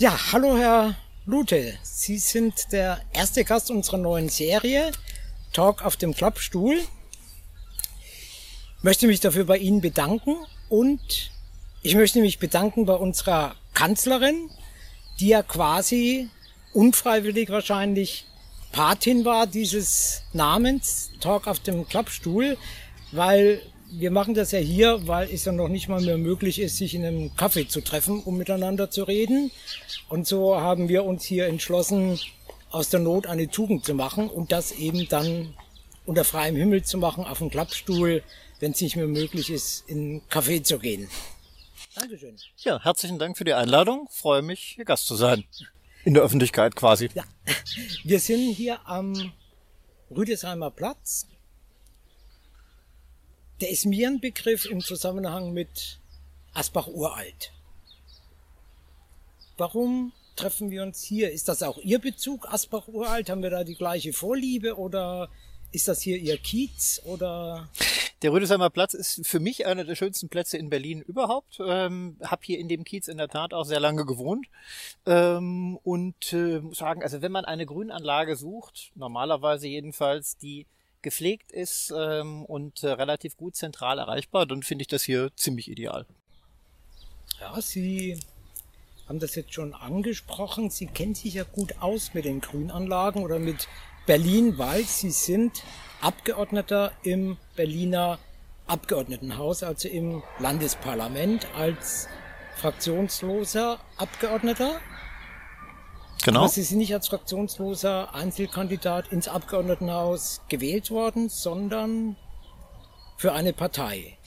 Ja, hallo Herr Lute. Sie sind der erste Gast unserer neuen Serie Talk auf dem Klappstuhl. Ich möchte mich dafür bei Ihnen bedanken und ich möchte mich bedanken bei unserer Kanzlerin, die ja quasi unfreiwillig wahrscheinlich Patin war dieses Namens Talk auf dem Klappstuhl, weil wir machen das ja hier, weil es ja noch nicht mal mehr möglich ist, sich in einem Kaffee zu treffen, um miteinander zu reden. Und so haben wir uns hier entschlossen, aus der Not eine Tugend zu machen und das eben dann unter freiem Himmel zu machen, auf dem Klappstuhl, wenn es nicht mehr möglich ist, in einen Café zu gehen. Dankeschön. Ja, herzlichen Dank für die Einladung. Freue mich, hier Gast zu sein. In der Öffentlichkeit quasi. Ja. Wir sind hier am Rüdesheimer Platz der ist mir ein Begriff im Zusammenhang mit Asbach uralt. Warum treffen wir uns hier? Ist das auch Ihr Bezug, Asbach uralt? Haben wir da die gleiche Vorliebe oder ist das hier Ihr Kiez oder? Der Rüdesheimer Platz ist für mich einer der schönsten Plätze in Berlin überhaupt. Ähm, hab hier in dem Kiez in der Tat auch sehr lange gewohnt ähm, und äh, muss sagen, also wenn man eine Grünanlage sucht, normalerweise jedenfalls die gepflegt ist ähm, und äh, relativ gut zentral erreichbar, dann finde ich das hier ziemlich ideal. Ja, Sie haben das jetzt schon angesprochen. Sie kennen sich ja gut aus mit den Grünanlagen oder mit Berlin, weil Sie sind Abgeordneter im Berliner Abgeordnetenhaus, also im Landesparlament als fraktionsloser Abgeordneter. Genau. Aber Sie sind nicht als fraktionsloser Einzelkandidat ins Abgeordnetenhaus gewählt worden, sondern für eine Partei.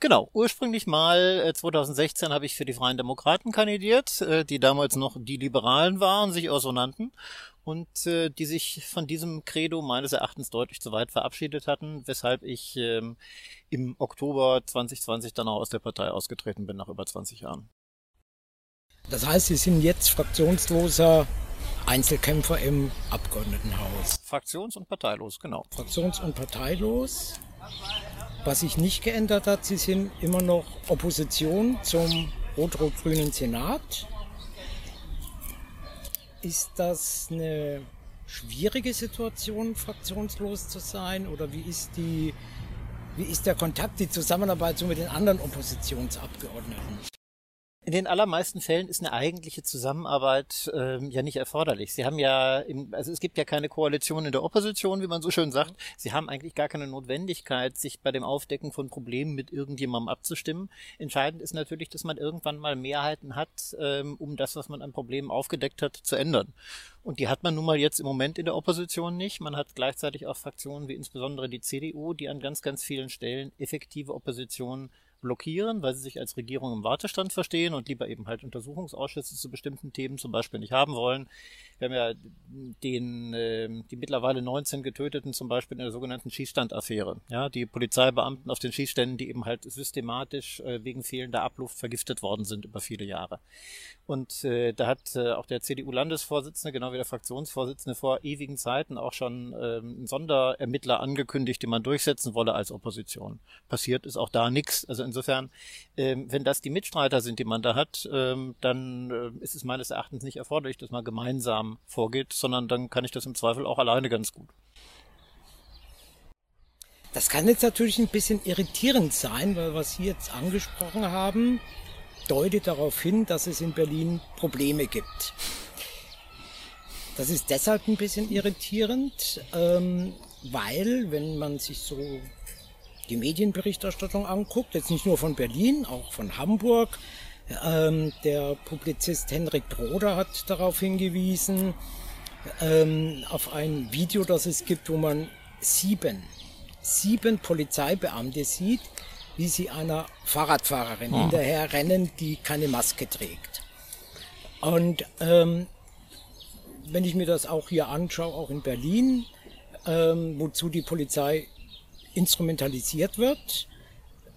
Genau, ursprünglich mal 2016 äh, habe ich für die Freien Demokraten kandidiert, äh, die damals noch die Liberalen waren, sich auch so nannten und äh, die sich von diesem Credo meines Erachtens deutlich zu weit verabschiedet hatten, weshalb ich ähm, im Oktober 2020 dann auch aus der Partei ausgetreten bin nach über 20 Jahren. Das heißt, Sie sind jetzt fraktionsloser Einzelkämpfer im Abgeordnetenhaus. Fraktions- und parteilos, genau. Fraktions- und parteilos. Was sich nicht geändert hat, sie sind immer noch Opposition zum rot-rot-grünen Senat. Ist das eine schwierige Situation, fraktionslos zu sein? Oder wie ist die, wie ist der Kontakt, die Zusammenarbeit so mit den anderen Oppositionsabgeordneten? In den allermeisten Fällen ist eine eigentliche Zusammenarbeit ähm, ja nicht erforderlich. Sie haben ja, im, also es gibt ja keine Koalition in der Opposition, wie man so schön sagt. Sie haben eigentlich gar keine Notwendigkeit, sich bei dem Aufdecken von Problemen mit irgendjemandem abzustimmen. Entscheidend ist natürlich, dass man irgendwann mal Mehrheiten hat, ähm, um das, was man an Problemen aufgedeckt hat, zu ändern. Und die hat man nun mal jetzt im Moment in der Opposition nicht. Man hat gleichzeitig auch Fraktionen wie insbesondere die CDU, die an ganz, ganz vielen Stellen effektive Opposition blockieren, weil sie sich als Regierung im Wartestand verstehen und lieber eben halt Untersuchungsausschüsse zu bestimmten Themen zum Beispiel nicht haben wollen. Wir haben ja den, äh, die mittlerweile 19 Getöteten zum Beispiel in der sogenannten Schießstandaffäre. Ja, die Polizeibeamten auf den Schießständen, die eben halt systematisch äh, wegen fehlender Abluft vergiftet worden sind über viele Jahre. Und äh, da hat äh, auch der CDU-Landesvorsitzende, genau wie der Fraktionsvorsitzende vor ewigen Zeiten auch schon äh, einen Sonderermittler angekündigt, den man durchsetzen wolle als Opposition. Passiert ist auch da nichts. Also insofern, ähm, wenn das die Mitstreiter sind, die man da hat, ähm, dann äh, ist es meines Erachtens nicht erforderlich, dass man gemeinsam vorgeht, sondern dann kann ich das im Zweifel auch alleine ganz gut. Das kann jetzt natürlich ein bisschen irritierend sein, weil was Sie jetzt angesprochen haben, deutet darauf hin, dass es in Berlin Probleme gibt. Das ist deshalb ein bisschen irritierend, ähm, weil, wenn man sich so die Medienberichterstattung anguckt, jetzt nicht nur von Berlin, auch von Hamburg. Ähm, der Publizist Henrik Broder hat darauf hingewiesen, ähm, auf ein Video, das es gibt, wo man sieben, sieben Polizeibeamte sieht, wie sie einer Fahrradfahrerin oh. hinterher rennen, die keine Maske trägt. Und ähm, wenn ich mir das auch hier anschaue, auch in Berlin, ähm, wozu die Polizei instrumentalisiert wird,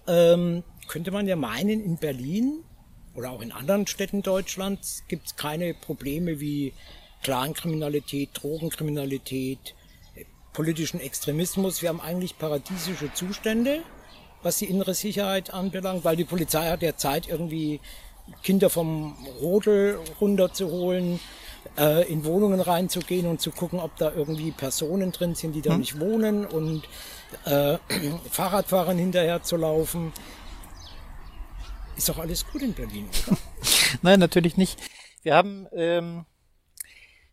ähm, könnte man ja meinen, in Berlin oder auch in anderen Städten Deutschlands gibt es keine Probleme wie Clankriminalität, Drogenkriminalität, politischen Extremismus. Wir haben eigentlich paradiesische Zustände, was die innere Sicherheit anbelangt, weil die Polizei hat ja Zeit, irgendwie Kinder vom Rodel runterzuholen, äh, in Wohnungen reinzugehen und zu gucken, ob da irgendwie Personen drin sind, die da hm. nicht wohnen und äh, Fahrradfahrern hinterher zu laufen. Ist doch alles gut in Berlin, oder? Nein, natürlich nicht. Wir haben ähm,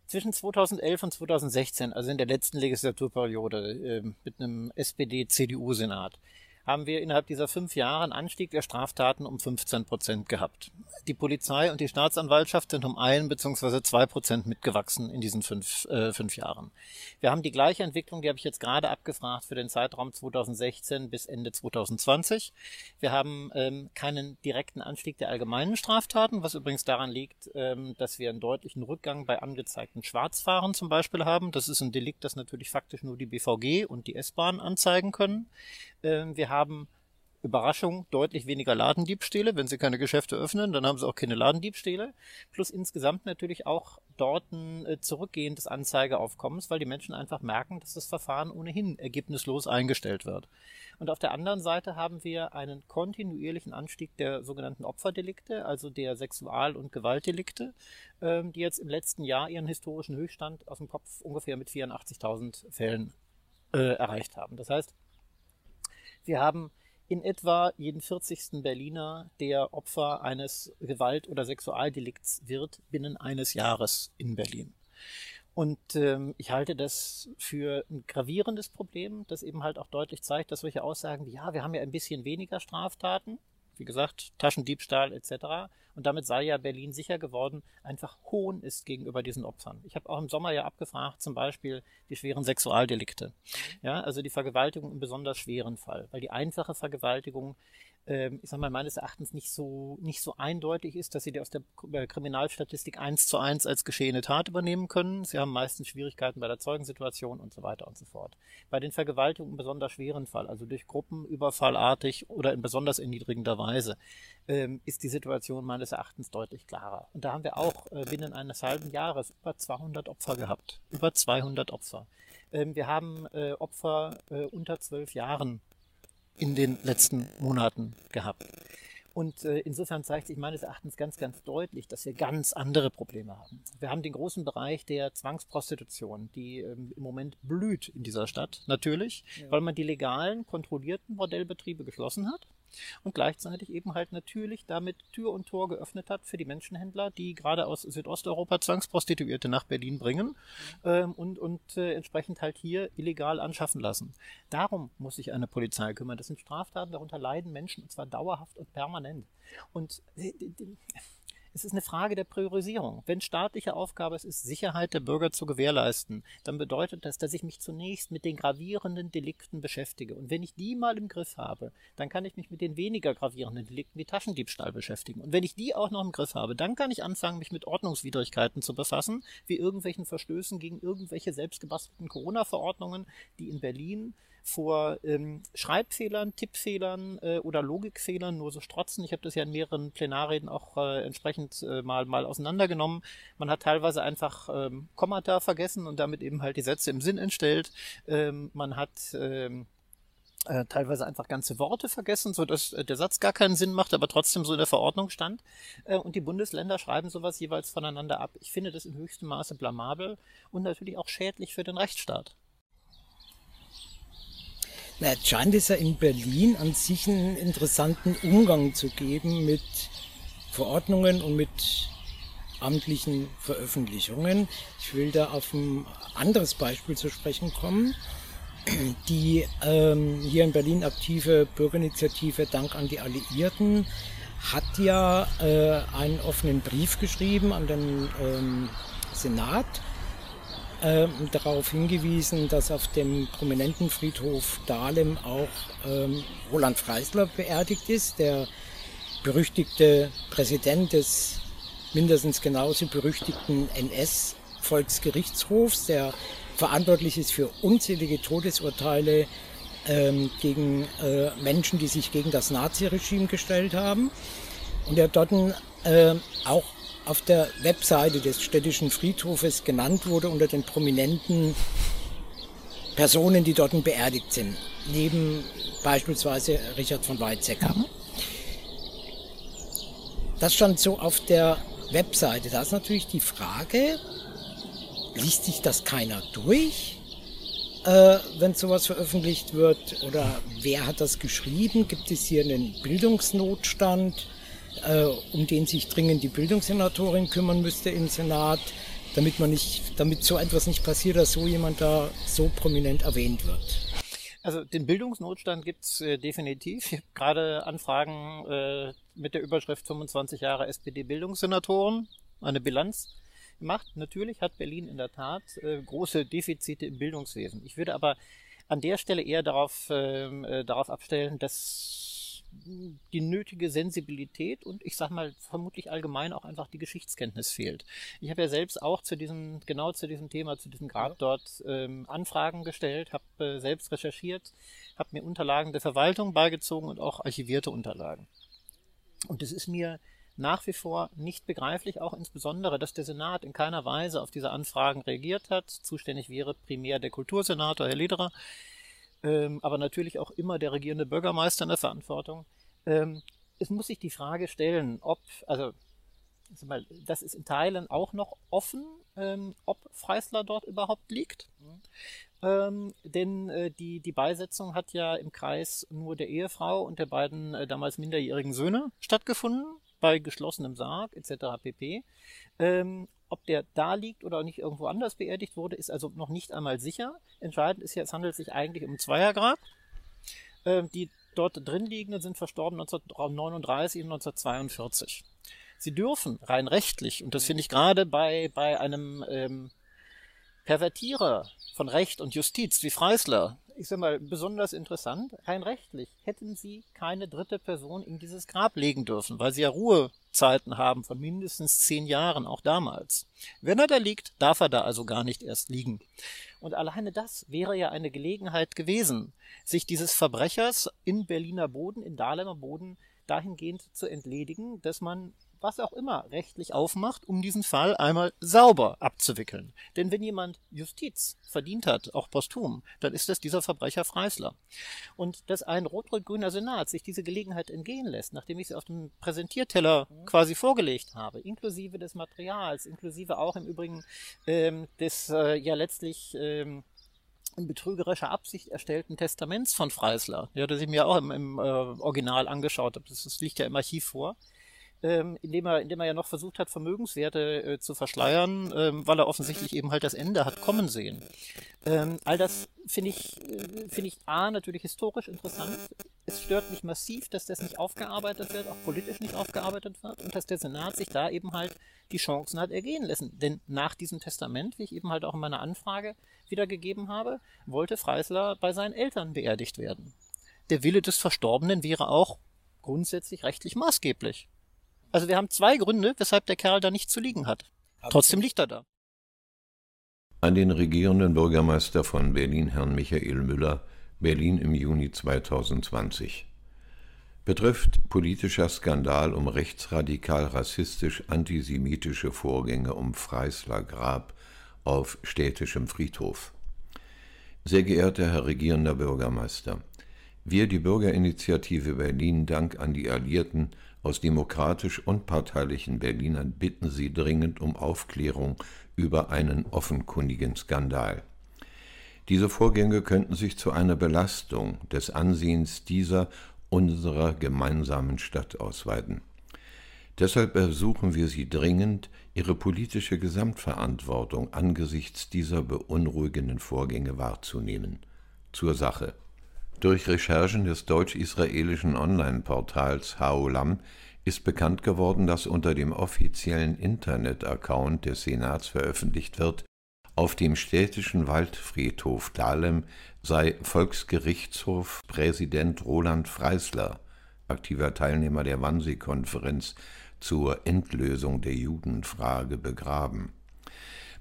zwischen 2011 und 2016, also in der letzten Legislaturperiode, äh, mit einem SPD-CDU-Senat, haben wir innerhalb dieser fünf Jahre einen Anstieg der Straftaten um 15 Prozent gehabt. Die Polizei und die Staatsanwaltschaft sind um ein bzw. zwei Prozent mitgewachsen in diesen fünf, äh, fünf Jahren. Wir haben die gleiche Entwicklung, die habe ich jetzt gerade abgefragt für den Zeitraum 2016 bis Ende 2020. Wir haben ähm, keinen direkten Anstieg der allgemeinen Straftaten, was übrigens daran liegt, ähm, dass wir einen deutlichen Rückgang bei angezeigten Schwarzfahren zum Beispiel haben. Das ist ein Delikt, das natürlich faktisch nur die BVG und die S-Bahn anzeigen können. Ähm, wir haben Überraschung, deutlich weniger Ladendiebstähle. Wenn sie keine Geschäfte öffnen, dann haben sie auch keine Ladendiebstähle. Plus insgesamt natürlich auch dort ein äh, Zurückgehen des Anzeigeaufkommens, weil die Menschen einfach merken, dass das Verfahren ohnehin ergebnislos eingestellt wird. Und auf der anderen Seite haben wir einen kontinuierlichen Anstieg der sogenannten Opferdelikte, also der Sexual- und Gewaltdelikte, ähm, die jetzt im letzten Jahr ihren historischen Höchststand aus dem Kopf ungefähr mit 84.000 Fällen äh, erreicht haben. Das heißt, wir haben in etwa jeden 40. Berliner, der Opfer eines Gewalt- oder Sexualdelikts wird, binnen eines Jahres in Berlin. Und ähm, ich halte das für ein gravierendes Problem, das eben halt auch deutlich zeigt, dass solche Aussagen wie, ja, wir haben ja ein bisschen weniger Straftaten, wie gesagt, Taschendiebstahl etc. Und damit sei ja Berlin sicher geworden, einfach Hohn ist gegenüber diesen Opfern. Ich habe auch im Sommer ja abgefragt, zum Beispiel die schweren Sexualdelikte. Ja, also die Vergewaltigung im besonders schweren Fall. Weil die einfache Vergewaltigung ähm, ich sag mal, meines Erachtens nicht so, nicht so eindeutig ist, dass sie die aus der äh, Kriminalstatistik eins zu eins als geschehene Tat übernehmen können. Sie haben meistens Schwierigkeiten bei der Zeugensituation und so weiter und so fort. Bei den Vergewaltigungen im besonders schweren Fall, also durch Gruppenüberfallartig oder in besonders erniedrigender Weise, ähm, ist die Situation meines Erachtens deutlich klarer. Und da haben wir auch äh, binnen eines halben Jahres über 200 Opfer gehabt. Über 200 Opfer. Ähm, wir haben äh, Opfer unter zwölf Jahren in den letzten Monaten gehabt. Und äh, insofern zeigt sich meines Erachtens ganz, ganz deutlich, dass wir ganz andere Probleme haben. Wir haben den großen Bereich der Zwangsprostitution, die ähm, im Moment blüht in dieser Stadt, natürlich, ja. weil man die legalen, kontrollierten Bordellbetriebe geschlossen hat und gleichzeitig eben halt natürlich damit Tür und Tor geöffnet hat für die Menschenhändler, die gerade aus Südosteuropa Zwangsprostituierte nach Berlin bringen ähm, und, und äh, entsprechend halt hier illegal anschaffen lassen. Darum muss sich eine Polizei kümmern. Das sind Straftaten, darunter leiden Menschen und zwar dauerhaft und permanent. Und äh, es ist eine Frage der Priorisierung. Wenn staatliche Aufgabe es ist, Sicherheit der Bürger zu gewährleisten, dann bedeutet das, dass ich mich zunächst mit den gravierenden Delikten beschäftige. Und wenn ich die mal im Griff habe, dann kann ich mich mit den weniger gravierenden Delikten wie Taschendiebstahl beschäftigen. Und wenn ich die auch noch im Griff habe, dann kann ich anfangen, mich mit Ordnungswidrigkeiten zu befassen, wie irgendwelchen Verstößen gegen irgendwelche selbstgebastelten Corona-Verordnungen, die in Berlin vor ähm, Schreibfehlern, Tippfehlern äh, oder Logikfehlern nur so strotzen. Ich habe das ja in mehreren Plenarreden auch äh, entsprechend äh, mal, mal auseinandergenommen. Man hat teilweise einfach ähm, Kommata vergessen und damit eben halt die Sätze im Sinn entstellt. Ähm, man hat ähm, äh, teilweise einfach ganze Worte vergessen, so dass äh, der Satz gar keinen Sinn macht, aber trotzdem so in der Verordnung stand. Äh, und die Bundesländer schreiben sowas jeweils voneinander ab. Ich finde das in höchstem Maße blamabel und natürlich auch schädlich für den Rechtsstaat. Na, scheint es ja in Berlin an sich einen interessanten Umgang zu geben mit Verordnungen und mit amtlichen Veröffentlichungen. Ich will da auf ein anderes Beispiel zu sprechen kommen. Die ähm, hier in Berlin aktive Bürgerinitiative Dank an die Alliierten hat ja äh, einen offenen Brief geschrieben an den ähm, Senat äh, darauf hingewiesen, dass auf dem prominenten Friedhof Dahlem auch ähm, Roland Freisler beerdigt ist, der berüchtigte Präsident des mindestens genauso berüchtigten NS-Volksgerichtshofs, der verantwortlich ist für unzählige Todesurteile ähm, gegen äh, Menschen, die sich gegen das Naziregime gestellt haben. Und der dort äh, auch auf der Webseite des städtischen Friedhofes genannt wurde unter den prominenten Personen, die dort beerdigt sind. Neben beispielsweise Richard von Weizsäcker. Mhm. Das stand so auf der Webseite. Da ist natürlich die Frage, liest sich das keiner durch, äh, wenn sowas veröffentlicht wird? Oder wer hat das geschrieben? Gibt es hier einen Bildungsnotstand, äh, um den sich dringend die Bildungssenatorin kümmern müsste im Senat, damit man nicht, damit so etwas nicht passiert, dass so jemand da so prominent erwähnt wird? Also den Bildungsnotstand gibt's äh, definitiv. Ich habe gerade Anfragen äh, mit der Überschrift 25 Jahre SPD-Bildungssenatoren, eine Bilanz gemacht. Natürlich hat Berlin in der Tat äh, große Defizite im Bildungswesen. Ich würde aber an der Stelle eher darauf, ähm, äh, darauf abstellen, dass die nötige Sensibilität und ich sag mal vermutlich allgemein auch einfach die Geschichtskenntnis fehlt. Ich habe ja selbst auch zu diesem, genau zu diesem Thema, zu diesem Grad dort ähm, Anfragen gestellt, habe äh, selbst recherchiert, habe mir Unterlagen der Verwaltung beigezogen und auch archivierte Unterlagen. Und es ist mir nach wie vor nicht begreiflich, auch insbesondere, dass der Senat in keiner Weise auf diese Anfragen reagiert hat. Zuständig wäre primär der Kultursenator, Herr Lederer, ähm, aber natürlich auch immer der regierende Bürgermeister in der Verantwortung. Ähm, es muss sich die Frage stellen, ob, also mal, das ist in Teilen auch noch offen, ähm, ob Freisler dort überhaupt liegt. Mhm. Ähm, denn äh, die, die Beisetzung hat ja im Kreis nur der Ehefrau und der beiden äh, damals minderjährigen Söhne stattgefunden, bei geschlossenem Sarg etc. pp. Ähm, ob der da liegt oder nicht irgendwo anders beerdigt wurde, ist also noch nicht einmal sicher. Entscheidend ist ja, es handelt sich eigentlich um Zweiergrab. Ähm, die dort drin liegenden sind verstorben 1939 und 1942. Sie dürfen rein rechtlich, und das finde ich gerade bei, bei einem ähm, Pervertierer von Recht und Justiz wie Freisler, ich sag mal, besonders interessant, rein rechtlich hätten sie keine dritte Person in dieses Grab legen dürfen, weil sie ja Ruhezeiten haben von mindestens zehn Jahren, auch damals. Wenn er da liegt, darf er da also gar nicht erst liegen. Und alleine das wäre ja eine Gelegenheit gewesen, sich dieses Verbrechers in Berliner Boden, in Dahlemer Boden, dahingehend zu entledigen, dass man was auch immer rechtlich aufmacht, um diesen Fall einmal sauber abzuwickeln. Denn wenn jemand Justiz verdient hat, auch posthum, dann ist das dieser Verbrecher Freisler. Und dass ein rot-rot-grüner Senat sich diese Gelegenheit entgehen lässt, nachdem ich sie auf dem Präsentierteller quasi vorgelegt habe, inklusive des Materials, inklusive auch im Übrigen ähm, des äh, ja letztlich ähm, in betrügerischer Absicht erstellten Testaments von Freisler, ja, das ich mir auch im, im äh, Original angeschaut habe. Das, das liegt ja im Archiv vor ähm, indem er, indem er ja noch versucht hat, Vermögenswerte äh, zu verschleiern, ähm, weil er offensichtlich eben halt das Ende hat kommen sehen. Ähm, all das finde ich, äh, finde ich A, natürlich historisch interessant. Es stört mich massiv, dass das nicht aufgearbeitet wird, auch politisch nicht aufgearbeitet wird und dass der Senat sich da eben halt die Chancen hat ergehen lassen. Denn nach diesem Testament, wie ich eben halt auch in meiner Anfrage wiedergegeben habe, wollte Freisler bei seinen Eltern beerdigt werden. Der Wille des Verstorbenen wäre auch grundsätzlich rechtlich maßgeblich. Also wir haben zwei Gründe, weshalb der Kerl da nicht zu liegen hat. Trotzdem liegt er da. An den regierenden Bürgermeister von Berlin, Herrn Michael Müller, Berlin im Juni 2020. Betrifft politischer Skandal um rechtsradikal rassistisch antisemitische Vorgänge um Freisler Grab auf städtischem Friedhof. Sehr geehrter Herr regierender Bürgermeister, wir, die Bürgerinitiative Berlin, Dank an die Alliierten, aus demokratisch unparteilichen Berlinern bitten sie dringend um Aufklärung über einen offenkundigen Skandal. Diese Vorgänge könnten sich zu einer Belastung des Ansehens dieser unserer gemeinsamen Stadt ausweiten. Deshalb ersuchen wir Sie dringend, Ihre politische Gesamtverantwortung angesichts dieser beunruhigenden Vorgänge wahrzunehmen. Zur Sache. Durch Recherchen des deutsch-israelischen Online-Portals Haolam ist bekannt geworden, dass unter dem offiziellen Internet-Account des Senats veröffentlicht wird, auf dem städtischen Waldfriedhof Dahlem sei Volksgerichtshofpräsident Roland Freisler, aktiver Teilnehmer der Wannsee-Konferenz zur Endlösung der Judenfrage, begraben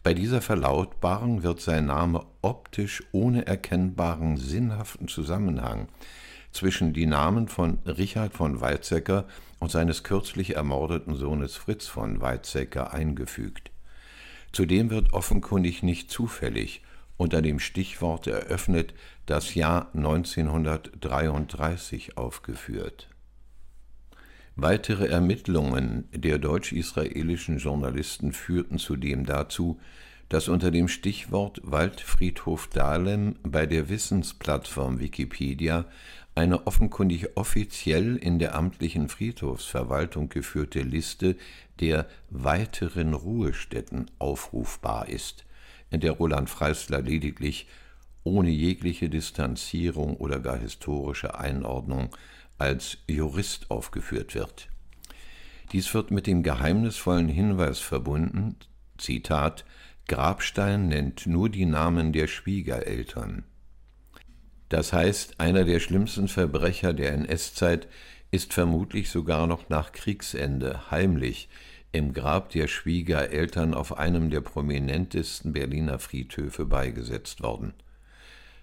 bei dieser Verlautbarung wird sein Name optisch ohne erkennbaren sinnhaften Zusammenhang zwischen die Namen von Richard von Weizsäcker und seines kürzlich ermordeten Sohnes Fritz von Weizsäcker eingefügt. Zudem wird offenkundig nicht zufällig unter dem Stichwort eröffnet das Jahr 1933 aufgeführt. Weitere Ermittlungen der deutsch-israelischen Journalisten führten zudem dazu, dass unter dem Stichwort Waldfriedhof Dahlem bei der Wissensplattform Wikipedia eine offenkundig offiziell in der amtlichen Friedhofsverwaltung geführte Liste der weiteren Ruhestätten aufrufbar ist, in der Roland Freisler lediglich ohne jegliche Distanzierung oder gar historische Einordnung als Jurist aufgeführt wird. Dies wird mit dem geheimnisvollen Hinweis verbunden, Zitat, Grabstein nennt nur die Namen der Schwiegereltern. Das heißt, einer der schlimmsten Verbrecher der NS-Zeit ist vermutlich sogar noch nach Kriegsende heimlich im Grab der Schwiegereltern auf einem der prominentesten Berliner Friedhöfe beigesetzt worden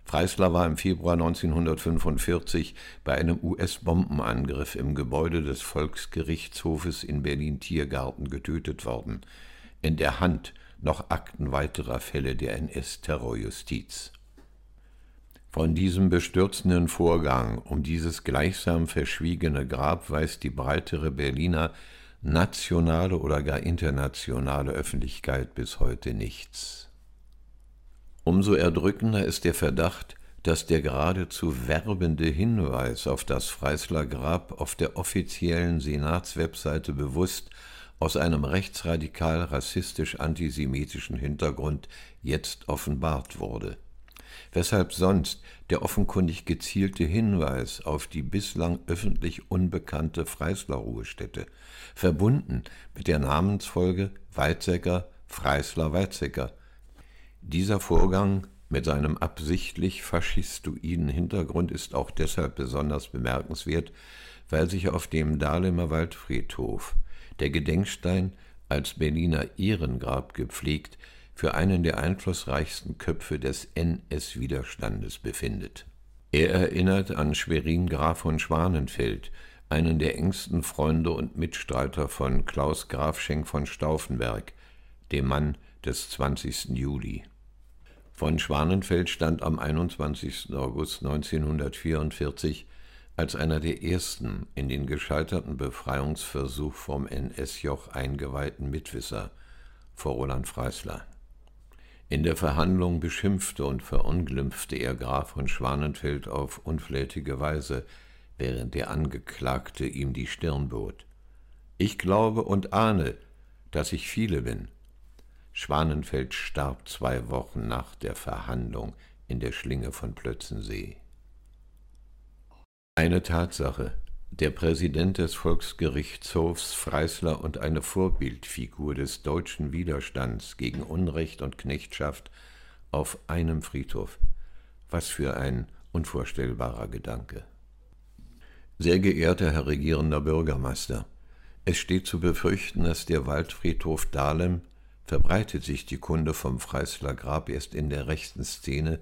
Freisler war im Februar 1945 bei einem US-Bombenangriff im Gebäude des Volksgerichtshofes in Berlin-Tiergarten getötet worden, in der Hand noch Akten weiterer Fälle der NS-Terrorjustiz. Von diesem bestürzenden Vorgang um dieses gleichsam verschwiegene Grab weiß die breitere Berliner nationale oder gar internationale Öffentlichkeit bis heute nichts. Umso erdrückender ist der Verdacht, dass der geradezu werbende Hinweis auf das Freisler Grab auf der offiziellen Senatswebseite bewusst aus einem rechtsradikal rassistisch-antisemitischen Hintergrund jetzt offenbart wurde. Weshalb sonst der offenkundig gezielte Hinweis auf die bislang öffentlich unbekannte Freisler Ruhestätte, verbunden mit der Namensfolge Weizsäcker, Freisler, Weizsäcker, dieser Vorgang mit seinem absichtlich faschistoiden Hintergrund ist auch deshalb besonders bemerkenswert, weil sich auf dem Dahlemer Waldfriedhof der Gedenkstein als Berliner Ehrengrab gepflegt für einen der einflussreichsten Köpfe des NS-Widerstandes befindet. Er erinnert an Schwerin Graf von Schwanenfeld, einen der engsten Freunde und Mitstreiter von Klaus Graf Schenk von Stauffenberg, dem Mann des 20. Juli. Von Schwanenfeld stand am 21. August 1944 als einer der ersten in den gescheiterten Befreiungsversuch vom NS-Joch eingeweihten Mitwisser vor Roland Freisler. In der Verhandlung beschimpfte und verunglimpfte er Graf von Schwanenfeld auf unflätige Weise, während der Angeklagte ihm die Stirn bot. Ich glaube und ahne, dass ich viele bin, Schwanenfeld starb zwei Wochen nach der Verhandlung in der Schlinge von Plötzensee. Eine Tatsache, der Präsident des Volksgerichtshofs Freisler und eine Vorbildfigur des deutschen Widerstands gegen Unrecht und Knechtschaft auf einem Friedhof. Was für ein unvorstellbarer Gedanke. Sehr geehrter Herr regierender Bürgermeister, es steht zu befürchten, dass der Waldfriedhof Dahlem verbreitet sich die Kunde vom Freisler Grab erst in der rechten Szene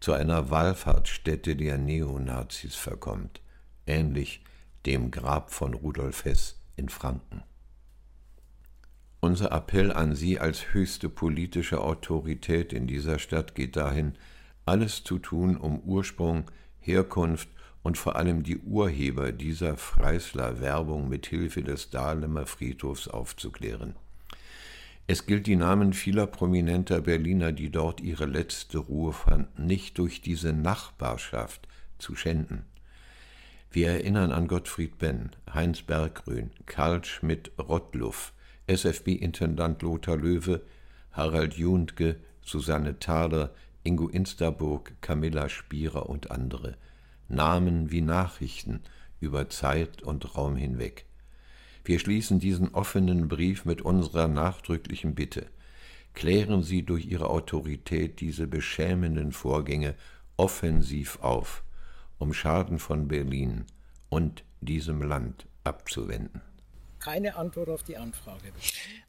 zu einer Wallfahrtsstätte der Neonazis verkommt, ähnlich dem Grab von Rudolf Hess in Franken. Unser Appell an Sie als höchste politische Autorität in dieser Stadt geht dahin, alles zu tun, um Ursprung, Herkunft und vor allem die Urheber dieser Freisler Werbung mit Hilfe des Dahlemer Friedhofs aufzuklären. Es gilt die Namen vieler prominenter Berliner, die dort ihre letzte Ruhe fanden, nicht durch diese Nachbarschaft zu schänden. Wir erinnern an Gottfried Benn, Heinz Berggrün, Karl Schmidt-Rottluff, SFB-Intendant Lothar Löwe, Harald Juntke, Susanne Thaler, Ingo Insterburg, Camilla Spierer und andere. Namen wie Nachrichten über Zeit und Raum hinweg. Wir schließen diesen offenen Brief mit unserer nachdrücklichen Bitte. Klären Sie durch Ihre Autorität diese beschämenden Vorgänge offensiv auf, um Schaden von Berlin und diesem Land abzuwenden keine Antwort auf die Anfrage.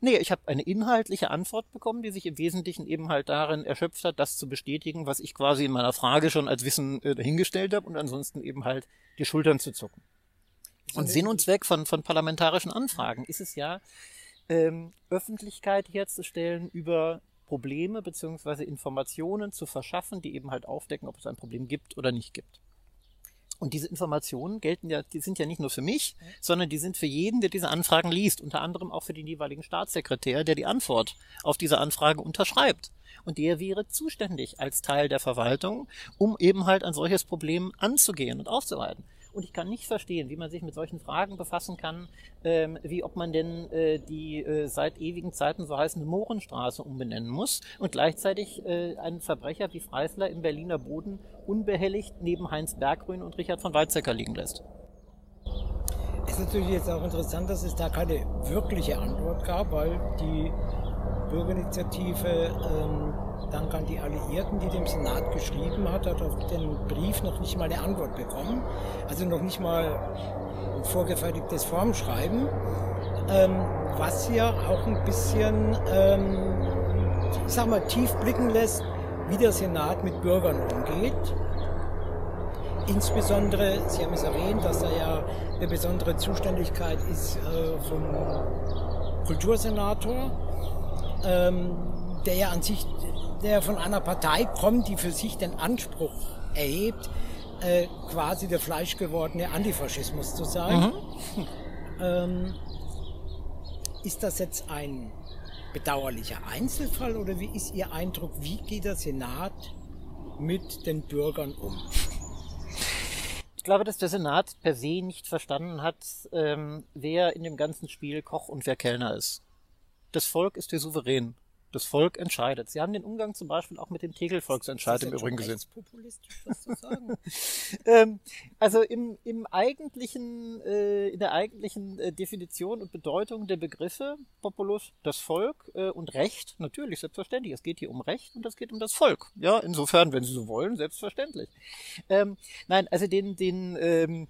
Nee, ich habe eine inhaltliche Antwort bekommen, die sich im Wesentlichen eben halt darin erschöpft hat, das zu bestätigen, was ich quasi in meiner Frage schon als Wissen äh, dahingestellt habe und ansonsten eben halt die Schultern zu zucken. Und Sinn und Zweck von, von parlamentarischen Anfragen ist es ja, ähm, Öffentlichkeit herzustellen über Probleme beziehungsweise Informationen zu verschaffen, die eben halt aufdecken, ob es ein Problem gibt oder nicht gibt. Und diese Informationen gelten ja, die sind ja nicht nur für mich, sondern die sind für jeden, der diese Anfragen liest, unter anderem auch für den jeweiligen Staatssekretär, der die Antwort auf diese Anfrage unterschreibt. Und der wäre zuständig als Teil der Verwaltung, um eben halt ein solches Problem anzugehen und aufzuhalten. Und ich kann nicht verstehen, wie man sich mit solchen Fragen befassen kann, ähm, wie ob man denn äh, die äh, seit ewigen Zeiten so heißende Mohrenstraße umbenennen muss und gleichzeitig äh, einen Verbrecher wie Freisler im Berliner Boden unbehelligt neben Heinz Berggrün und Richard von Weizsäcker liegen lässt. Es ist natürlich jetzt auch interessant, dass es da keine wirkliche Antwort gab, weil die Bürgerinitiative ähm, Dank an die Alliierten, die dem Senat geschrieben hat, hat auf den Brief noch nicht mal eine Antwort bekommen. Also noch nicht mal ein vorgefertigtes Formschreiben, ähm, was ja auch ein bisschen, ähm, ich sag mal, tief blicken lässt, wie der Senat mit Bürgern umgeht. Insbesondere, Sie haben es erwähnt, dass da ja eine besondere Zuständigkeit ist äh, vom Kultursenator, ähm, der ja an sich der von einer Partei kommt, die für sich den Anspruch erhebt, äh, quasi der fleischgewordene Antifaschismus zu sein. Mhm. Ähm, ist das jetzt ein bedauerlicher Einzelfall oder wie ist Ihr Eindruck, wie geht der Senat mit den Bürgern um? Ich glaube, dass der Senat per se nicht verstanden hat, ähm, wer in dem ganzen Spiel Koch und wer Kellner ist. Das Volk ist der Souverän. Das Volk entscheidet. Sie haben den Umgang zum Beispiel auch mit dem Tegel-Volksentscheid im Übrigen gesehen. sagen. ähm, also im, im eigentlichen, äh, in der eigentlichen äh, Definition und Bedeutung der Begriffe Populus, das Volk äh, und Recht, natürlich, selbstverständlich. Es geht hier um Recht und es geht um das Volk. Ja, insofern, wenn Sie so wollen, selbstverständlich. Ähm, nein, also den, den, ähm,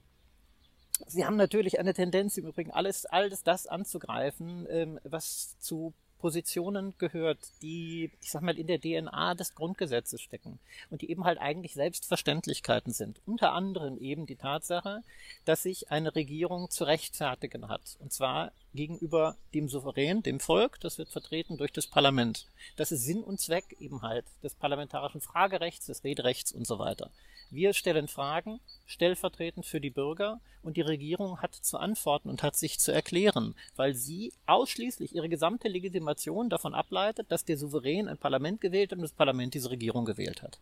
Sie haben natürlich eine Tendenz im Übrigen, alles, alles das anzugreifen, ähm, was zu Positionen gehört, die, ich sag mal, in der DNA des Grundgesetzes stecken und die eben halt eigentlich Selbstverständlichkeiten sind. Unter anderem eben die Tatsache, dass sich eine Regierung zu rechtfertigen hat. Und zwar gegenüber dem Souverän, dem Volk, das wird vertreten durch das Parlament. Das ist Sinn und Zweck eben halt des parlamentarischen Fragerechts, des Rederechts und so weiter. Wir stellen Fragen, stellvertretend für die Bürger, und die Regierung hat zu antworten und hat sich zu erklären, weil sie ausschließlich ihre gesamte Legitimation davon ableitet, dass der Souverän ein Parlament gewählt und das Parlament diese Regierung gewählt hat.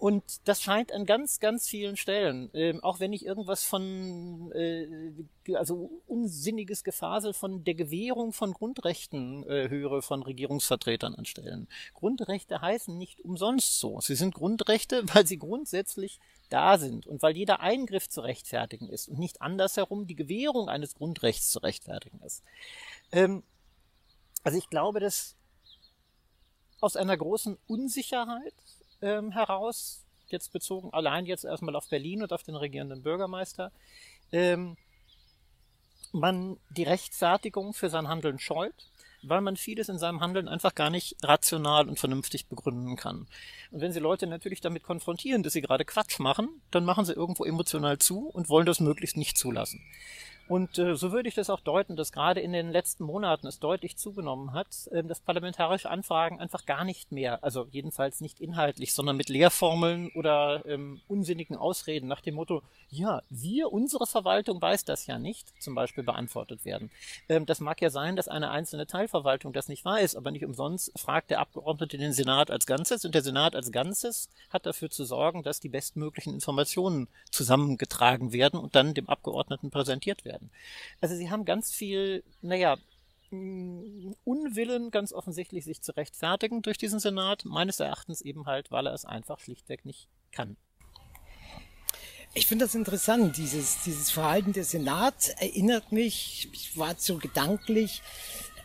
Und das scheint an ganz, ganz vielen Stellen, ähm, auch wenn ich irgendwas von, äh, also unsinniges Gefasel von der Gewährung von Grundrechten äh, höre von Regierungsvertretern an Stellen. Grundrechte heißen nicht umsonst so. Sie sind Grundrechte, weil sie grundsätzlich da sind und weil jeder Eingriff zu rechtfertigen ist und nicht andersherum die Gewährung eines Grundrechts zu rechtfertigen ist. Ähm, also ich glaube, dass aus einer großen Unsicherheit ähm, heraus, jetzt bezogen allein jetzt erstmal auf Berlin und auf den regierenden Bürgermeister, ähm, man die Rechtfertigung für sein Handeln scheut, weil man vieles in seinem Handeln einfach gar nicht rational und vernünftig begründen kann. Und wenn Sie Leute natürlich damit konfrontieren, dass sie gerade Quatsch machen, dann machen sie irgendwo emotional zu und wollen das möglichst nicht zulassen. Und äh, so würde ich das auch deuten, dass gerade in den letzten Monaten es deutlich zugenommen hat, äh, dass parlamentarische Anfragen einfach gar nicht mehr, also jedenfalls nicht inhaltlich, sondern mit Lehrformeln oder ähm, unsinnigen Ausreden nach dem Motto, ja, wir, unsere Verwaltung weiß das ja nicht, zum Beispiel beantwortet werden. Ähm, das mag ja sein, dass eine einzelne Teilverwaltung das nicht weiß, aber nicht umsonst fragt der Abgeordnete den Senat als Ganzes und der Senat als Ganzes hat dafür zu sorgen, dass die bestmöglichen Informationen zusammengetragen werden und dann dem Abgeordneten präsentiert werden werden. Also sie haben ganz viel, naja, mm, Unwillen ganz offensichtlich sich zu rechtfertigen durch diesen Senat, meines Erachtens eben halt, weil er es einfach schlichtweg nicht kann. Ich finde das interessant, dieses, dieses Verhalten des Senats erinnert mich, ich war so gedanklich,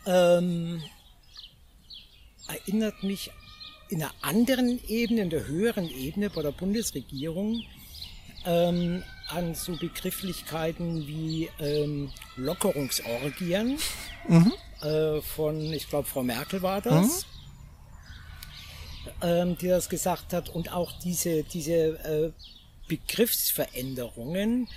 ähm, erinnert mich in einer anderen Ebene, in der höheren Ebene bei der Bundesregierung ähm, an so Begrifflichkeiten wie ähm, Lockerungsorgien mhm. äh, von, ich glaube, Frau Merkel war das, mhm. ähm, die das gesagt hat und auch diese, diese äh, Begriffsveränderungen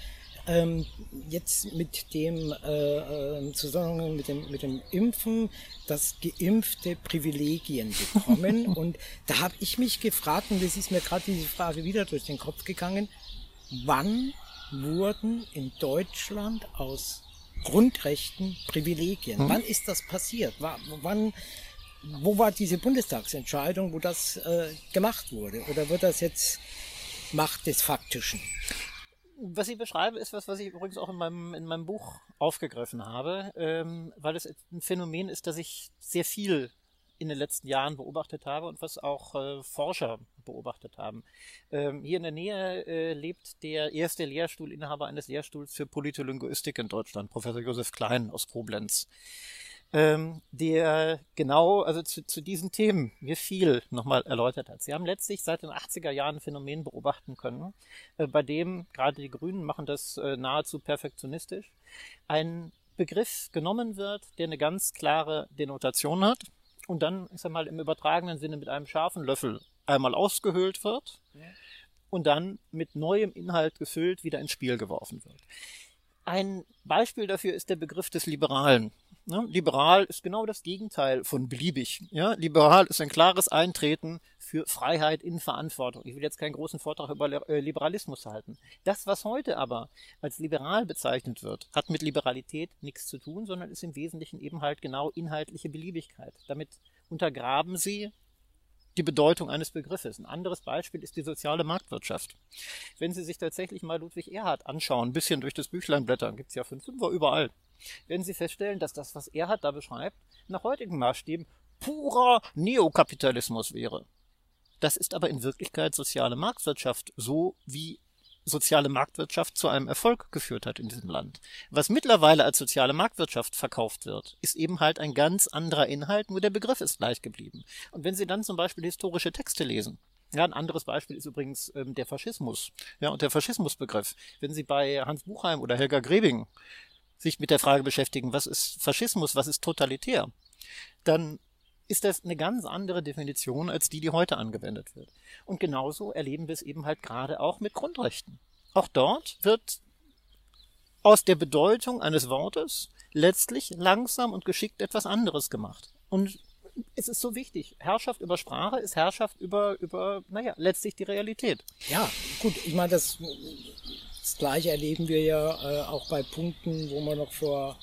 ähm, jetzt mit dem äh, äh, Zusammenhang mit dem mit dem Impfen, dass Geimpfte Privilegien bekommen und da habe ich mich gefragt und es ist mir gerade diese Frage wieder durch den Kopf gegangen, wann wurden in Deutschland aus Grundrechten Privilegien? Hm. Wann ist das passiert? Wann, wo war diese Bundestagsentscheidung, wo das äh, gemacht wurde? Oder wird das jetzt Macht des Faktischen? Was ich beschreibe, ist was, was ich übrigens auch in meinem, in meinem Buch aufgegriffen habe, ähm, weil es ein Phänomen ist, das ich sehr viel in den letzten Jahren beobachtet habe und was auch äh, Forscher beobachtet haben. Ähm, hier in der Nähe äh, lebt der erste Lehrstuhlinhaber eines Lehrstuhls für Politolingvistik in Deutschland, Professor Josef Klein aus Koblenz ähm, der genau, also zu, zu diesen Themen mir viel nochmal erläutert hat. Sie haben letztlich seit den 80er Jahren ein Phänomen beobachten können, äh, bei dem, gerade die Grünen machen das äh, nahezu perfektionistisch, ein Begriff genommen wird, der eine ganz klare Denotation hat und dann, ich sag mal, im übertragenen Sinne mit einem scharfen Löffel einmal ausgehöhlt wird ja. und dann mit neuem Inhalt gefüllt wieder ins Spiel geworfen wird. Ein Beispiel dafür ist der Begriff des Liberalen. Ne? Liberal ist genau das Gegenteil von beliebig. Ja? Liberal ist ein klares Eintreten für Freiheit in Verantwortung. Ich will jetzt keinen großen Vortrag über äh, Liberalismus halten. Das, was heute aber als liberal bezeichnet wird, hat mit Liberalität nichts zu tun, sondern ist im Wesentlichen eben halt genau inhaltliche Beliebigkeit. Damit untergraben sie die Bedeutung eines Begriffes. Ein anderes Beispiel ist die soziale Marktwirtschaft. Wenn Sie sich tatsächlich mal Ludwig Erhard anschauen, ein bisschen durch das Büchlein blättern, gibt es ja fünf Fünfer überall werden Sie feststellen, dass das, was er hat da beschreibt, nach heutigen Maßstäben purer Neokapitalismus wäre. Das ist aber in Wirklichkeit soziale Marktwirtschaft, so wie soziale Marktwirtschaft zu einem Erfolg geführt hat in diesem Land. Was mittlerweile als soziale Marktwirtschaft verkauft wird, ist eben halt ein ganz anderer Inhalt, nur der Begriff ist gleich geblieben. Und wenn Sie dann zum Beispiel historische Texte lesen, ja, ein anderes Beispiel ist übrigens ähm, der Faschismus. Ja, und der Faschismusbegriff. Wenn Sie bei Hans Buchheim oder Helga Grebing sich mit der Frage beschäftigen, was ist Faschismus, was ist totalitär, dann ist das eine ganz andere Definition als die, die heute angewendet wird. Und genauso erleben wir es eben halt gerade auch mit Grundrechten. Auch dort wird aus der Bedeutung eines Wortes letztlich langsam und geschickt etwas anderes gemacht. Und es ist so wichtig. Herrschaft über Sprache ist Herrschaft über, über, naja, letztlich die Realität. Ja, gut, ich meine, das das gleiche erleben wir ja äh, auch bei Punkten, wo man noch vor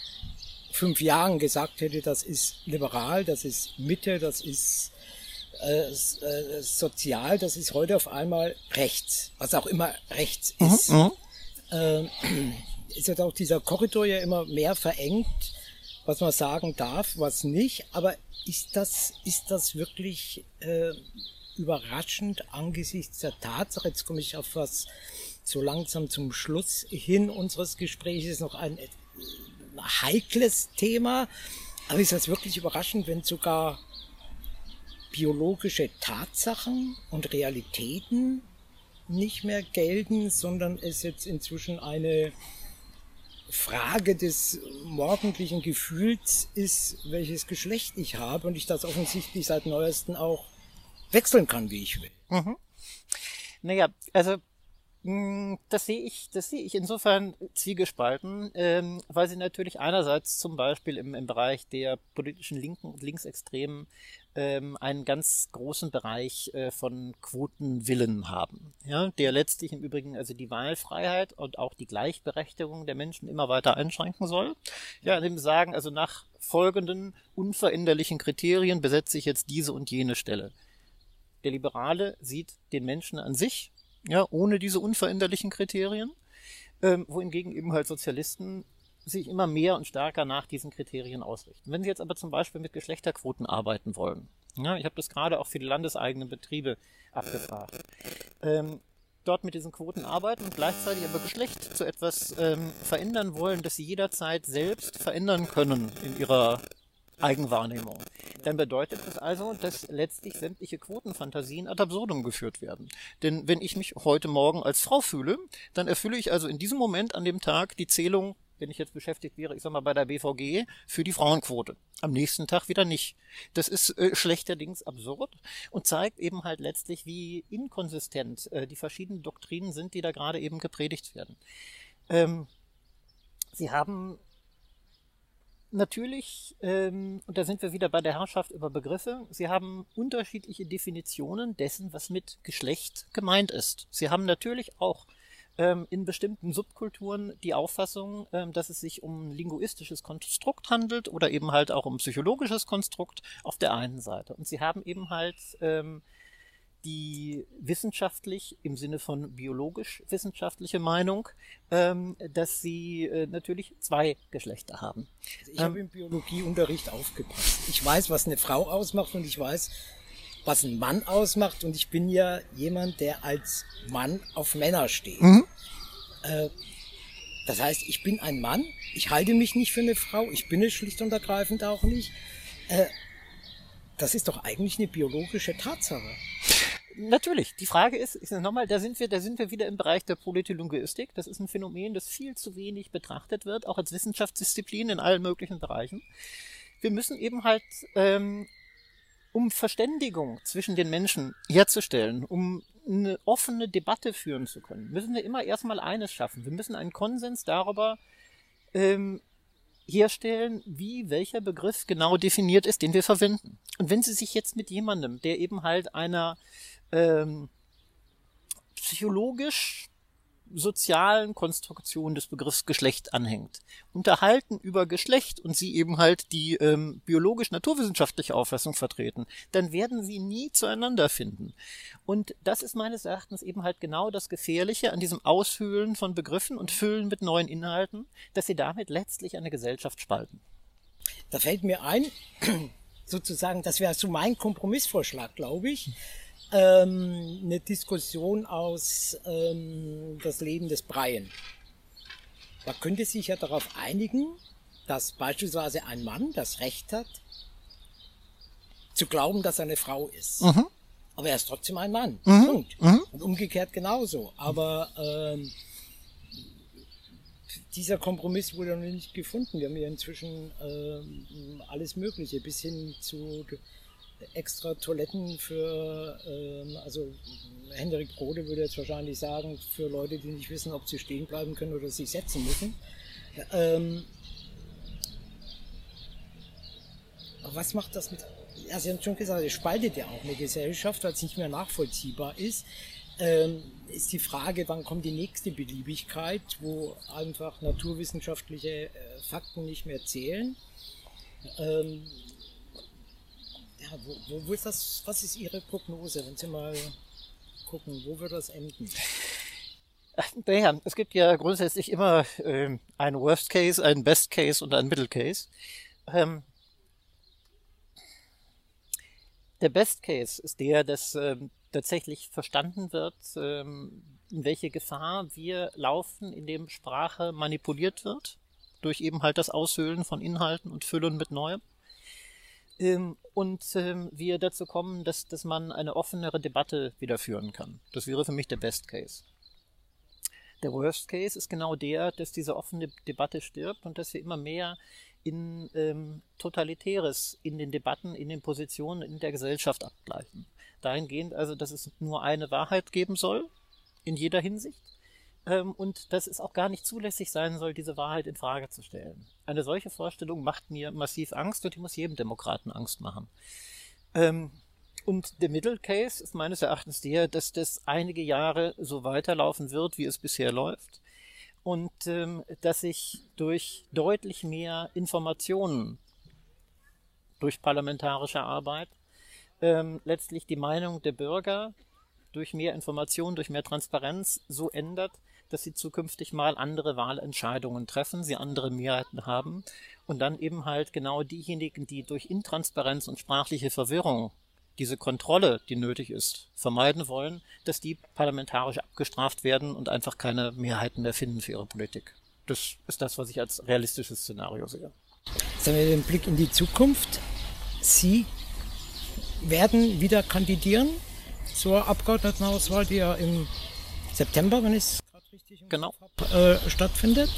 fünf Jahren gesagt hätte, das ist liberal, das ist Mitte, das ist äh, äh, sozial, das ist heute auf einmal rechts, was auch immer rechts mhm, ist. Mhm, äh, ist jetzt auch dieser Korridor ja immer mehr verengt, was man sagen darf, was nicht. Aber ist das, ist das wirklich äh, überraschend angesichts der Tatsache, jetzt komme ich auf was so langsam zum Schluss hin unseres Gesprächs noch ein heikles Thema. Aber ist das wirklich überraschend, wenn sogar biologische Tatsachen und Realitäten nicht mehr gelten, sondern es jetzt inzwischen eine Frage des morgendlichen Gefühls ist, welches Geschlecht ich habe und ich das offensichtlich seit neuesten auch wechseln kann, wie ich will. Mhm. Naja, also das sehe ich, das sehe ich insofern zwiegespalten, ähm, weil sie natürlich einerseits zum Beispiel im, im Bereich der politischen Linken und Linksextremen ähm, einen ganz großen Bereich äh, von Quotenwillen haben, ja, der letztlich im Übrigen also die Wahlfreiheit und auch die Gleichberechtigung der Menschen immer weiter einschränken soll. Ja, indem sie sagen, also nach folgenden unveränderlichen Kriterien besetze ich jetzt diese und jene Stelle. Der Liberale sieht den Menschen an sich ja, ohne diese unveränderlichen Kriterien, ähm, wohingegen eben halt Sozialisten sich immer mehr und stärker nach diesen Kriterien ausrichten. Wenn Sie jetzt aber zum Beispiel mit Geschlechterquoten arbeiten wollen, ja, ich habe das gerade auch für die landeseigenen Betriebe abgefragt, ähm, dort mit diesen Quoten arbeiten und gleichzeitig aber Geschlecht zu etwas ähm, verändern wollen, das sie jederzeit selbst verändern können in ihrer Eigenwahrnehmung. Dann bedeutet das also, dass letztlich sämtliche Quotenfantasien ad absurdum geführt werden. Denn wenn ich mich heute Morgen als Frau fühle, dann erfülle ich also in diesem Moment an dem Tag die Zählung wenn ich jetzt beschäftigt wäre, ich sag mal bei der BVG, für die Frauenquote. Am nächsten Tag wieder nicht. Das ist äh, schlechterdings absurd und zeigt eben halt letztlich, wie inkonsistent äh, die verschiedenen Doktrinen sind, die da gerade eben gepredigt werden. Ähm, Sie haben natürlich, ähm, und da sind wir wieder bei der Herrschaft über Begriffe, Sie haben unterschiedliche Definitionen dessen, was mit Geschlecht gemeint ist. Sie haben natürlich auch ähm, in bestimmten Subkulturen die Auffassung, ähm, dass es sich um ein linguistisches Konstrukt handelt oder eben halt auch um psychologisches Konstrukt auf der einen Seite. Und sie haben eben halt ähm, die wissenschaftlich im Sinne von biologisch-wissenschaftliche Meinung, ähm, dass sie äh, natürlich zwei Geschlechter haben. Also ich ähm, habe im Biologieunterricht aufgepasst. Ich weiß, was eine Frau ausmacht und ich weiß, was ein Mann ausmacht. Und ich bin ja jemand, der als Mann auf Männer steht. Mhm. Äh, das heißt, ich bin ein Mann, ich halte mich nicht für eine Frau, ich bin es schlicht und ergreifend auch nicht. Äh, das ist doch eigentlich eine biologische Tatsache. Natürlich. Die Frage ist, ist nochmal, da sind wir, da sind wir wieder im Bereich der Politologistik. Das ist ein Phänomen, das viel zu wenig betrachtet wird, auch als Wissenschaftsdisziplin in allen möglichen Bereichen. Wir müssen eben halt, ähm, um Verständigung zwischen den Menschen herzustellen, um eine offene Debatte führen zu können, müssen wir immer erstmal eines schaffen. Wir müssen einen Konsens darüber ähm, herstellen, wie welcher Begriff genau definiert ist, den wir verwenden. Und wenn Sie sich jetzt mit jemandem, der eben halt einer ähm, psychologisch sozialen Konstruktion des Begriffs Geschlecht anhängt, unterhalten über Geschlecht und sie eben halt die ähm, biologisch-naturwissenschaftliche Auffassung vertreten, dann werden sie nie zueinander finden. Und das ist meines Erachtens eben halt genau das Gefährliche an diesem Aushöhlen von Begriffen und Füllen mit neuen Inhalten, dass sie damit letztlich eine Gesellschaft spalten. Da fällt mir ein, sozusagen, das wäre so mein Kompromissvorschlag, glaube ich ähm, eine Diskussion aus ähm, das Leben des Brian. Man könnte sich ja darauf einigen, dass beispielsweise ein Mann das Recht hat, zu glauben, dass er eine Frau ist. Mhm. Aber er ist trotzdem ein Mann. Mhm. Punkt. Mhm. Und umgekehrt genauso. Aber ähm, dieser Kompromiss wurde noch nicht gefunden. Wir haben ja inzwischen ähm, alles Mögliche bis hin zu extra Toiletten für, ähm, also Hendrik Brode würde jetzt wahrscheinlich sagen, für Leute, die nicht wissen, ob sie stehen bleiben können oder sich setzen müssen. Ähm, was macht das mit, ja, Sie haben schon gesagt, es spaltet ja auch eine Gesellschaft, weil es nicht mehr nachvollziehbar ist. Ähm, ist die Frage, wann kommt die nächste Beliebigkeit, wo einfach naturwissenschaftliche äh, Fakten nicht mehr zählen. Ähm, ja, wo, wo, wo das, was ist Ihre Prognose, wenn Sie mal gucken, wo wird das enden? Naja, es gibt ja grundsätzlich immer ähm, einen Worst Case, einen Best Case und einen Middle Case. Ähm, der Best Case ist der, dass ähm, tatsächlich verstanden wird, ähm, in welche Gefahr wir laufen, indem Sprache manipuliert wird, durch eben halt das Aushöhlen von Inhalten und Füllen mit Neuem. Ähm, und ähm, wir dazu kommen, dass, dass man eine offenere Debatte wieder führen kann. Das wäre für mich der Best Case. Der Worst Case ist genau der, dass diese offene Debatte stirbt und dass wir immer mehr in ähm, Totalitäres in den Debatten, in den Positionen in der Gesellschaft abgleichen. Dahingehend also, dass es nur eine Wahrheit geben soll, in jeder Hinsicht, ähm, und dass es auch gar nicht zulässig sein soll, diese Wahrheit in Frage zu stellen. Eine solche Vorstellung macht mir massiv Angst und die muss jedem Demokraten Angst machen. Ähm, und der Middle Case ist meines Erachtens der, dass das einige Jahre so weiterlaufen wird, wie es bisher läuft. Und ähm, dass sich durch deutlich mehr Informationen durch parlamentarische Arbeit ähm, letztlich die Meinung der Bürger durch mehr Informationen, durch mehr Transparenz so ändert, dass sie zukünftig mal andere Wahlentscheidungen treffen, sie andere Mehrheiten haben und dann eben halt genau diejenigen, die durch Intransparenz und sprachliche Verwirrung diese Kontrolle, die nötig ist, vermeiden wollen, dass die parlamentarisch abgestraft werden und einfach keine Mehrheiten mehr finden für ihre Politik. Das ist das, was ich als realistisches Szenario sehe. Jetzt haben wir den Blick in die Zukunft. Sie werden wieder kandidieren zur Abgeordnetenauswahl, die ja im September, wenn ich es richtig im genau. Habe, äh, stattfindet.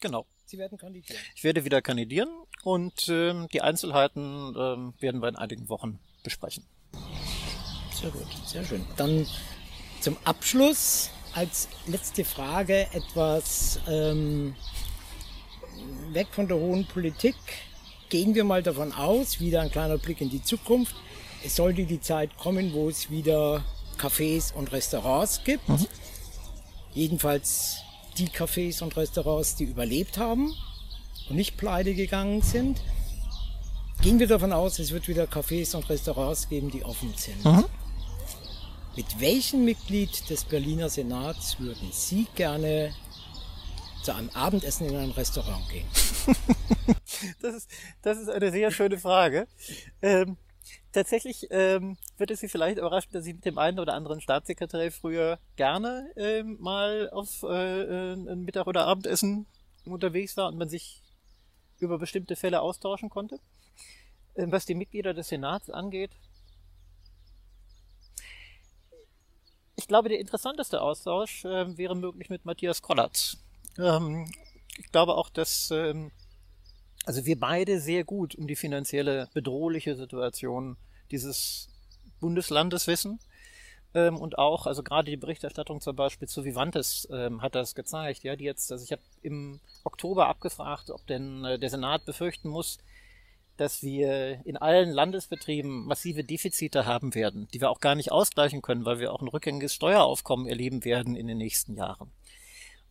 Genau. Sie werden kandidieren. Ich werde wieder kandidieren und ähm, die Einzelheiten ähm, werden wir in einigen Wochen besprechen. Sehr gut, sehr schön. Dann zum Abschluss als letzte Frage etwas ähm, weg von der hohen Politik. Gehen wir mal davon aus, wieder ein kleiner Blick in die Zukunft. Es sollte die Zeit kommen, wo es wieder Cafés und Restaurants gibt. Mhm Jedenfalls die Cafés und Restaurants, die überlebt haben und nicht pleite gegangen sind. Gehen wir davon aus, es wird wieder Cafés und Restaurants geben, die offen sind. Mhm. Mit welchem Mitglied des Berliner Senats würden Sie gerne zu einem Abendessen in ein Restaurant gehen? das, ist, das ist eine sehr schöne Frage. Ähm, tatsächlich ähm, wird es Sie vielleicht überraschen, dass ich mit dem einen oder anderen Staatssekretär früher gerne ähm, mal auf äh, ein Mittag- oder Abendessen unterwegs war und man sich über bestimmte Fälle austauschen konnte. Ähm, was die Mitglieder des Senats angeht, ich glaube, der interessanteste Austausch äh, wäre möglich mit Matthias Kollatz. Ähm, ich glaube auch, dass ähm, also wir beide sehr gut um die finanzielle bedrohliche Situation dieses Bundeslandes wissen. Ähm, und auch, also gerade die Berichterstattung zum Beispiel zu Vivantes ähm, hat das gezeigt, ja, die jetzt, also ich habe im Oktober abgefragt, ob denn äh, der Senat befürchten muss, dass wir in allen Landesbetrieben massive Defizite haben werden, die wir auch gar nicht ausgleichen können, weil wir auch ein rückgängiges Steueraufkommen erleben werden in den nächsten Jahren.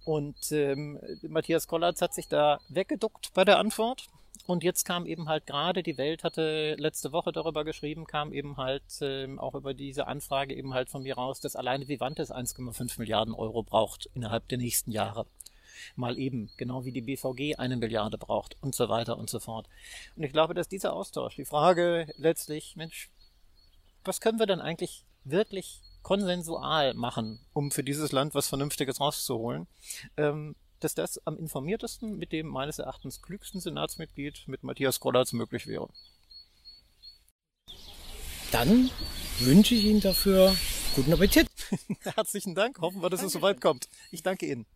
Und ähm, Matthias Kollatz hat sich da weggeduckt bei der Antwort. Und jetzt kam eben halt gerade, die Welt hatte letzte Woche darüber geschrieben, kam eben halt ähm, auch über diese Anfrage eben halt von mir raus, dass alleine Vivantes 1,5 Milliarden Euro braucht innerhalb der nächsten Jahre mal eben, genau wie die BVG eine Milliarde braucht und so weiter und so fort. Und ich glaube, dass dieser Austausch, die Frage letztlich, Mensch, was können wir denn eigentlich wirklich konsensual machen, um für dieses Land was Vernünftiges rauszuholen, ähm, dass das am informiertesten mit dem meines Erachtens klügsten Senatsmitglied, mit Matthias Gollatz, möglich wäre. Dann wünsche ich Ihnen dafür guten Appetit. Herzlichen Dank. Hoffen wir, dass danke. es soweit kommt. Ich danke Ihnen.